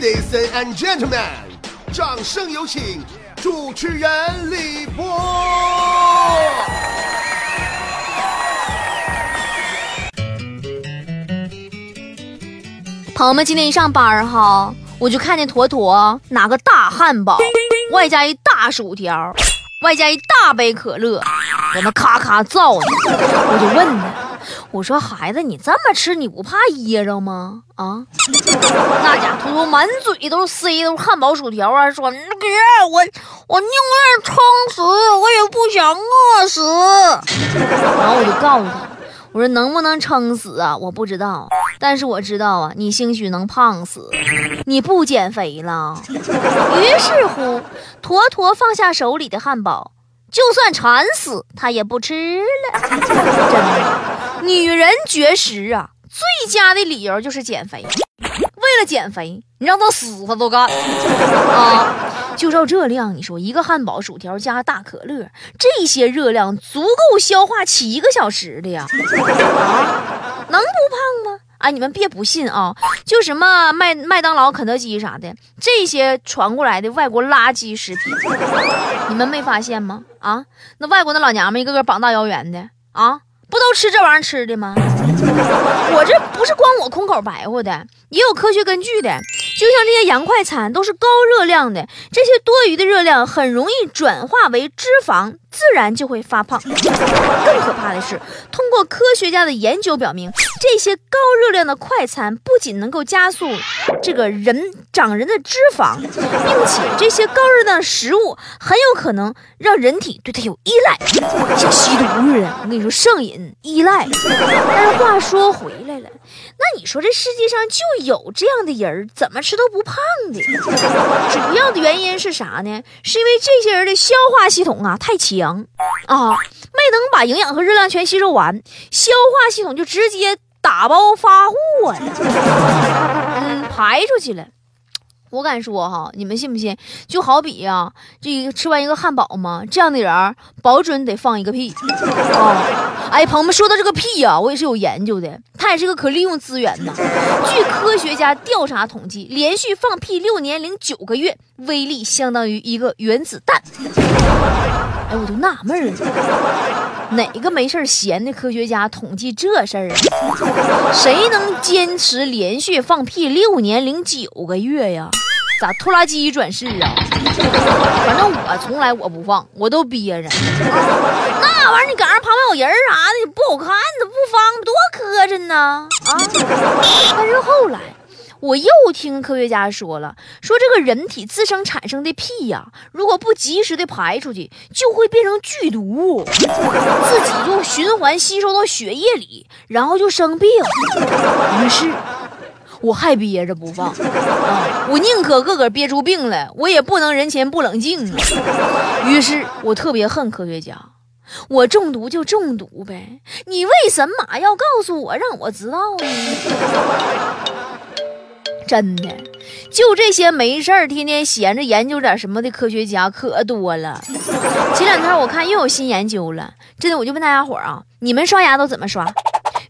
Ladies and gentlemen，掌声有请主持人李波。朋友们，今天一上班哈，我就看见坨坨拿个大汉堡，外加一大薯条，外加一大杯可乐，在那咔咔造呢。我就问他，我说孩子，你这么吃，你不怕噎着吗？啊？那家坨坨满嘴都是塞都汉堡薯条啊，说别我我宁愿撑死，我也不想饿死。然后我就告诉他。我说能不能撑死啊？我不知道，但是我知道啊，你兴许能胖死，你不减肥了。于是乎，坨坨放下手里的汉堡，就算馋死他也不吃了。真的，女人绝食啊，最佳的理由就是减肥。为了减肥，你让他死他都干啊！就照这量，你说一个汉堡、薯条加大可乐，这些热量足够消化七个小时的呀！啊，能不胖吗？哎，你们别不信啊！就什么麦麦当劳、肯德基啥的，这些传过来的外国垃圾食品，你们没发现吗？啊，那外国的老娘们一个个膀大腰圆的啊，不都吃这玩意儿吃的吗？我这不是光我空口白话的，也有科学根据的。就像这些洋快餐都是高热量的，这些多余的热量很容易转化为脂肪，自然就会发胖。更可怕的是，通过科学家的研究表明，这些高热量的快餐不仅能够加速这个人长人的脂肪，并且这些高热量食物很有可能让人体对它有依赖，像吸毒似的。我跟你说，上瘾依赖。但是话说回来了，那你说这世界上就有这样的人，怎么吃都不胖的？主要的原因是啥呢？是因为这些人的消化系统啊太强啊，没能把营养和热量全吸收完，消化系统就直接打包发货了，嗯，排出去了。我敢说哈，你们信不信？就好比呀，这个吃完一个汉堡嘛，这样的人保准得放一个屁啊！哎，朋友们，说到这个屁呀，我也是有研究的，它也是个可利用资源呐。据科学家调查统计，连续放屁六年零九个月，威力相当于一个原子弹。哎，我就纳闷了，哪个没事闲的科学家统计这事儿啊？谁能坚持连续放屁六年零九个月呀？咋拖拉机转世啊？反正我从来我不放，我都憋着。那玩意儿你赶上旁边有人啥的，不好看，你不放多磕碜呢？啊！但是后来我又听科学家说了，说这个人体自身产生的屁呀，如果不及时的排出去，就会变成剧毒，自己就循环吸收到血液里，然后就生病。于是。我还憋着不放，啊！我宁可个个憋出病来，我也不能人前不冷静啊。于是我特别恨科学家，我中毒就中毒呗，你为什么要告诉我，让我知道呢？真的，就这些没事儿天天闲着研究点什么的科学家可多了。前两天我看又有新研究了，真的，我就问大家伙儿啊，你们刷牙都怎么刷？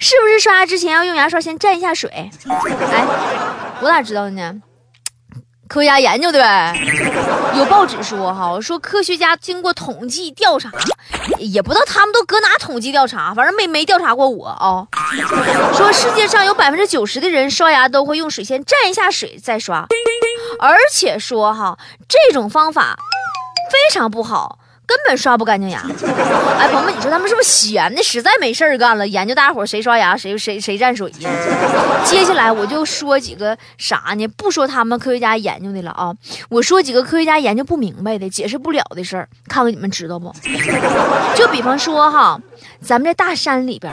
是不是刷牙之前要用牙刷先蘸一下水？哎，我咋知道的呢？科学家研究的呗。有报纸说哈，说科学家经过统计调查，也不知道他们都搁哪统计调查，反正没没调查过我啊。说世界上有百分之九十的人刷牙都会用水先蘸一下水再刷，而且说哈，这种方法非常不好。根本刷不干净牙，哎，朋友们，你说他们是不是闲的，实在没事儿干了，研究大伙谁刷牙，谁谁谁蘸水呀？接下来我就说几个啥呢？不说他们科学家研究的了啊，我说几个科学家研究不明白的、解释不了的事儿，看看你们知道不？就比方说哈，咱们这大山里边，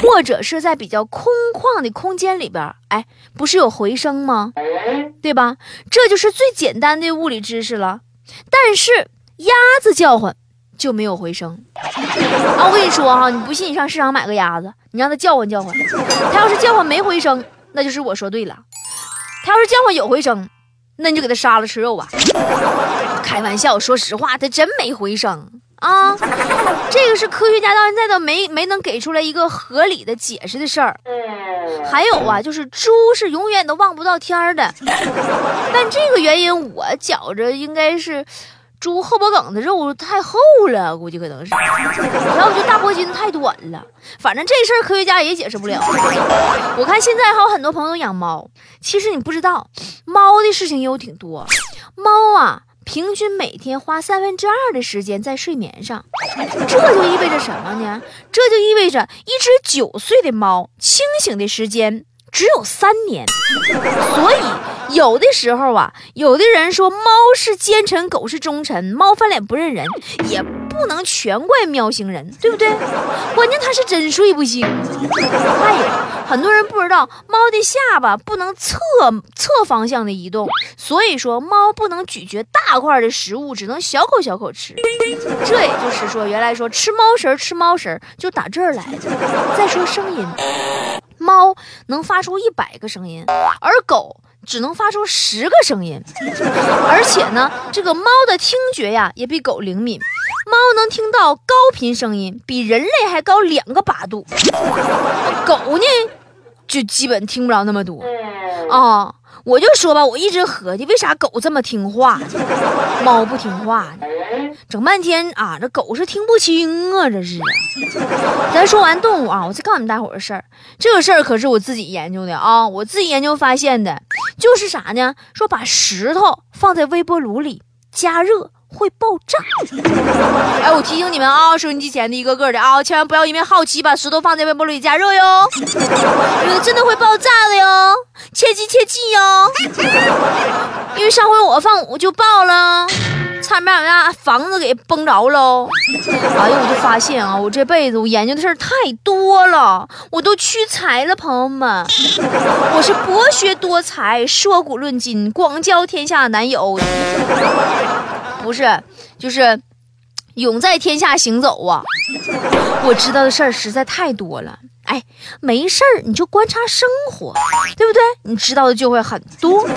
或者是在比较空旷的空间里边，哎，不是有回声吗？对吧？这就是最简单的物理知识了。但是。鸭子叫唤就没有回声啊！我跟你说哈，你不信你上市场买个鸭子，你让它叫唤叫唤，它要是叫唤没回声，那就是我说对了；它要是叫唤有回声，那你就给它杀了吃肉吧。开玩笑，说实话，它真没回声啊！这个是科学家到现在都没没能给出来一个合理的解释的事儿。还有啊，就是猪是永远都望不到天儿的。但这个原因我觉着应该是猪后脖梗子肉太厚了，估计可能是，要不就大脖筋太短了。反正这事儿科学家也解释不了。我看现在还有很多朋友养猫，其实你不知道，猫的事情也有挺多。猫啊。平均每天花三分之二的时间在睡眠上，这就意味着什么呢？这就意味着一只九岁的猫清醒的时间只有三年。所以有的时候啊，有的人说猫是奸臣，狗是忠臣，猫翻脸不认人，也不能全怪喵星人，对不对？关键它是真睡不醒。还有。很多人不知道，猫的下巴不能侧侧方向的移动，所以说猫不能咀嚼大块的食物，只能小口小口吃。这也就是说，原来说吃猫食吃猫食就打这儿来的。再说声音，猫能发出一百个声音，而狗只能发出十个声音。而且呢，这个猫的听觉呀也比狗灵敏，猫能听到高频声音，比人类还高两个八度。狗呢？就基本听不着那么多啊！我就说吧，我一直合计，为啥狗这么听话，猫不听话呢？整半天啊，这狗是听不清啊，这是。咱说完动物啊，我再告诉你们大伙儿事儿，这个事儿可是我自己研究的啊，我自己研究发现的，就是啥呢？说把石头放在微波炉里加热。会爆炸！哎，我提醒你们啊，收音机前的一个个的啊，千万不要因为好奇把石头放在微波炉里加热哟，因为真的会爆炸的哟，切记切记哟。因为上回我放我就爆了，差点把家房子给崩着喽。哎呦，我就发现啊，我这辈子我研究的事儿太多了，我都屈才了，朋友们，我是博学多才，说古论今，广交天下男友。不是，就是勇在天下行走啊！我知道的事儿实在太多了。哎，没事儿你就观察生活，对不对？你知道的就会很多。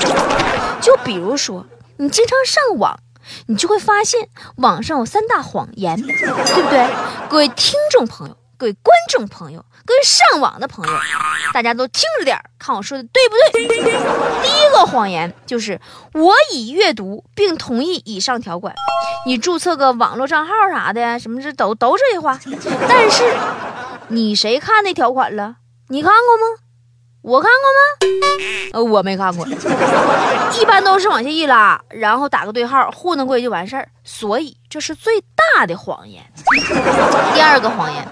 就比如说，你经常上网，你就会发现网上有三大谎言，对不对？各位听众朋友。各位观众朋友，各位上网的朋友，大家都听着点看我说的对不对？第一个谎言就是我已阅读并同意以上条款，你注册个网络账号啥的，什么这都都这些话。但是你谁看那条款了？你看过吗？我看过吗？呃，我没看过。一般都是往下一拉，然后打个对号，糊弄过去就完事儿。所以这是最大的谎言。第二个谎言。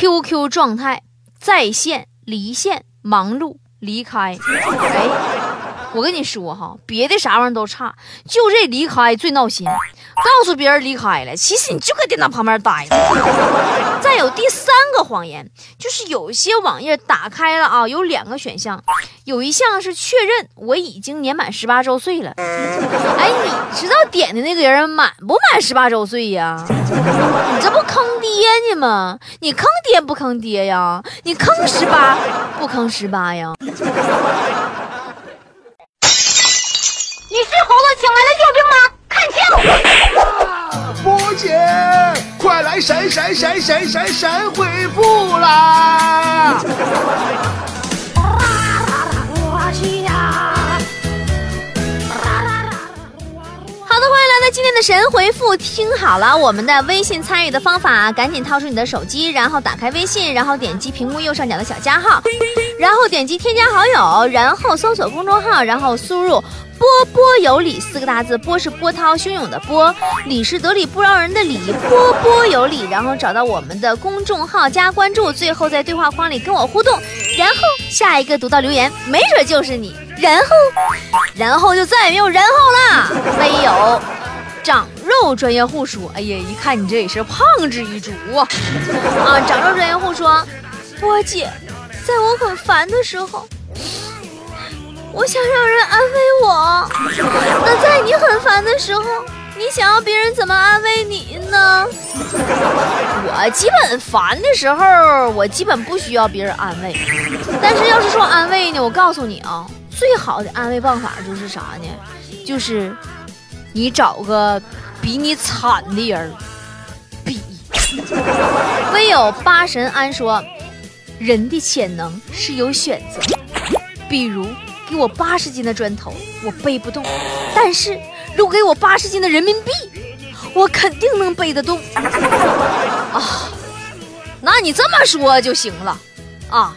QQ 状态在线、离线、忙碌、离开。哎，我跟你说哈，别的啥玩意儿都差，就这离开最闹心。告诉别人离开了，其实你就搁电脑旁边待着。再有第三个谎言，就是有些网页打开了啊，有两个选项，有一项是确认我已经年满十八周岁了。哎，你知道点的那个人满不满十八周岁呀？你这不坑爹呢吗？你坑爹不坑爹呀？你坑十八不坑十八呀？你是猴子请来的救兵吗？看清波姐，快来神神神神神神回复啦！好的，欢迎来到今天的神回复。听好了，我们的微信参与的方法，赶紧掏出你的手机，然后打开微信，然后点击屏幕右上角的小加号，然后点击添加好友，然后搜索公众号，然后输入。波波有理四个大字，波是波涛汹涌的波，理是得理不饶人的理。波波有理，然后找到我们的公众号加关注，最后在对话框里跟我互动，然后下一个读到留言，没准就是你。然后，然后就再也没有然后啦。没有长肉专业户说：“哎呀，一看你这也是胖之一族！”啊，长肉专业户说：“波姐，在我很烦的时候。”我想让人安慰我，那在你很烦的时候，你想要别人怎么安慰你呢？我基本烦的时候，我基本不需要别人安慰。但是要是说安慰呢，我告诉你啊，最好的安慰办法就是啥呢？就是你找个比你惨的人比。唯有八神安说。人的潜能是有选择的，比如给我八十斤的砖头，我背不动；但是如果给我八十斤的人民币，我肯定能背得动。啊，那你这么说就行了啊。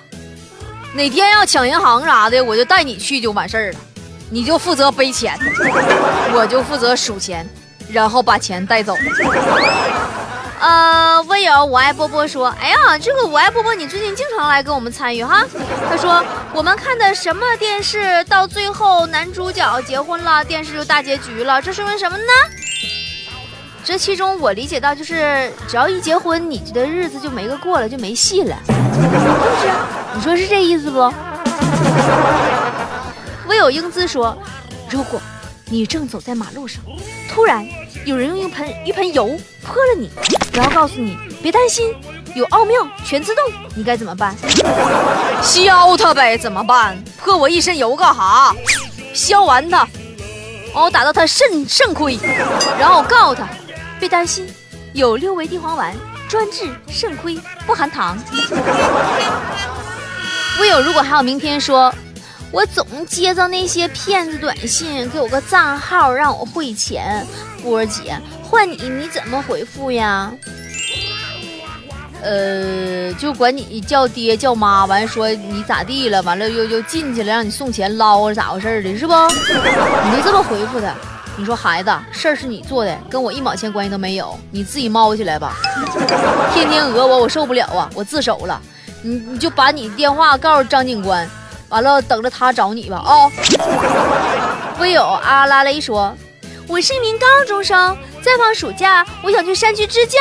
哪天要抢银行啥的，我就带你去就完事儿了，你就负责背钱，我就负责数钱，然后把钱带走。呃，微友我爱波波说，哎呀，这个我爱波波，你最近经常来跟我们参与哈。他说，我们看的什么电视，到最后男主角结婚了，电视就大结局了，这说明什么呢？这其中我理解到，就是只要一结婚，你的日子就没个过了，就没戏了，是不是？你说是这意思不？微有英姿说，如果你正走在马路上，突然有人用一盆一盆油泼了你，然后告诉你别担心，有奥妙全自动，你该怎么办？削他呗，怎么办？泼我一身油干哈？削完他，哦，打到他肾肾亏，然后告诉他。别担心，有六味地黄丸，专治肾亏，不含糖。微友如果还有明天，说我总接到那些骗子短信，给我个账号让我汇钱。波儿姐，换你你怎么回复呀？呃，就管你叫爹叫妈，完说你咋地了，完了又又进去了，让你送钱捞咋回事的，是不？你就这么回复他。你说孩子，事儿是你做的，跟我一毛钱关系都没有，你自己猫起来吧。天天讹我，我受不了啊，我自首了。你你就把你电话告诉张警官，完了等着他找你吧啊。微友阿拉蕾说，我是一名高中生，在放暑假，我想去山区支教，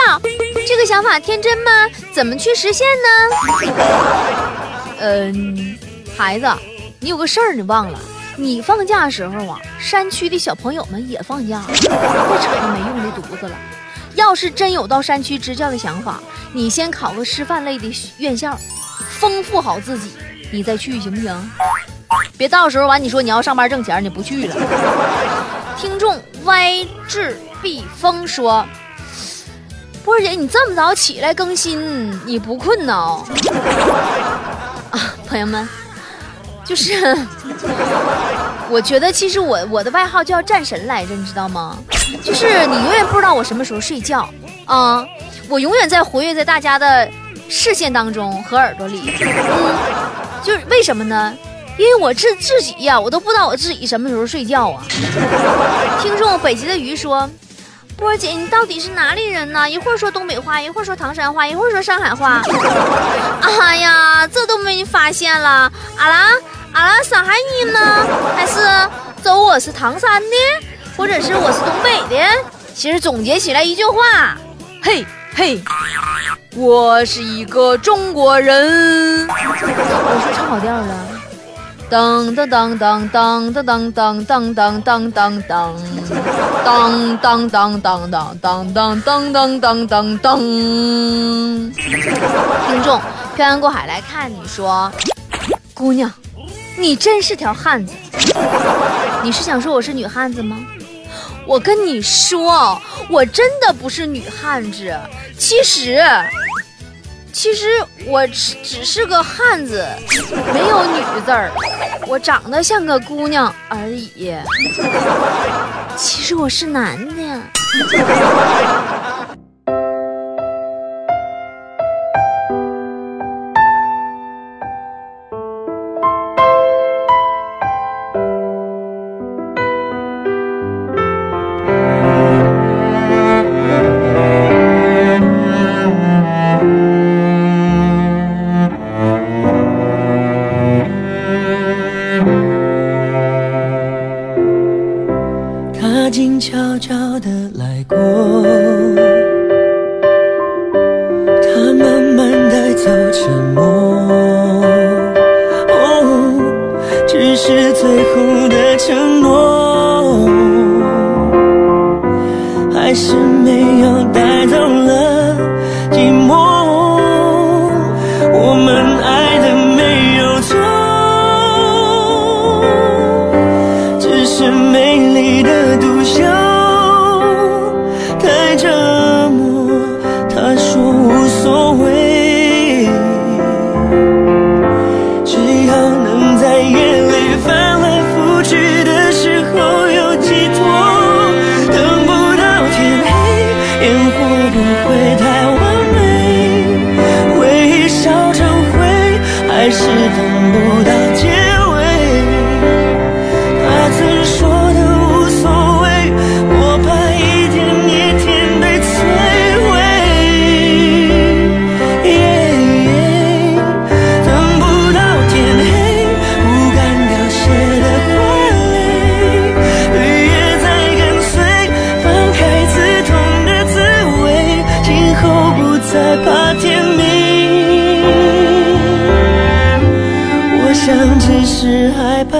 这个想法天真吗？怎么去实现呢？嗯，孩子，你有个事儿你忘了。你放假时候啊，山区的小朋友们也放假，别扯那没用的犊子了。要是真有到山区支教的想法，你先考个师范类的院校，丰富好自己，你再去行不行？别到时候完，你说你要上班挣钱，你不去了。听众 Y 智避风说：“波儿姐，你这么早起来更新，你不困呢？” 啊，朋友们。就是，我觉得其实我我的外号叫战神来着，你知道吗？就是你永远不知道我什么时候睡觉啊，我永远在活跃在大家的视线当中和耳朵里。嗯，就是为什么呢？因为我自自己呀，我都不知道我自己什么时候睡觉啊。听众北极的鱼说。波儿姐，你到底是哪里人呢？一会儿说东北话，一会儿说唐山话，一会儿说上海话。哎呀，这都没发现了。阿拉阿拉上海人呢？还是走我是唐山的，或者是我是东北的？其实总结起来一句话，嘿嘿，我是一个中国人。我说唱跑调了。噔噔噔噔噔噔噔噔噔噔噔噔。当当当当当当当当当当当当！听众漂洋过海来看你说，姑娘，你真是条汉子。你是想说我是女汉子吗？我跟你说，我真的不是女汉子。其实，其实我只是个汉子，没有女字儿。我长得像个姑娘而已。其实我是男的。走沉默，哦，只是最后的承诺，还是没有带走了。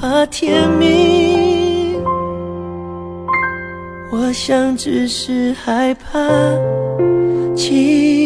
怕天明，我想只是害怕。寂。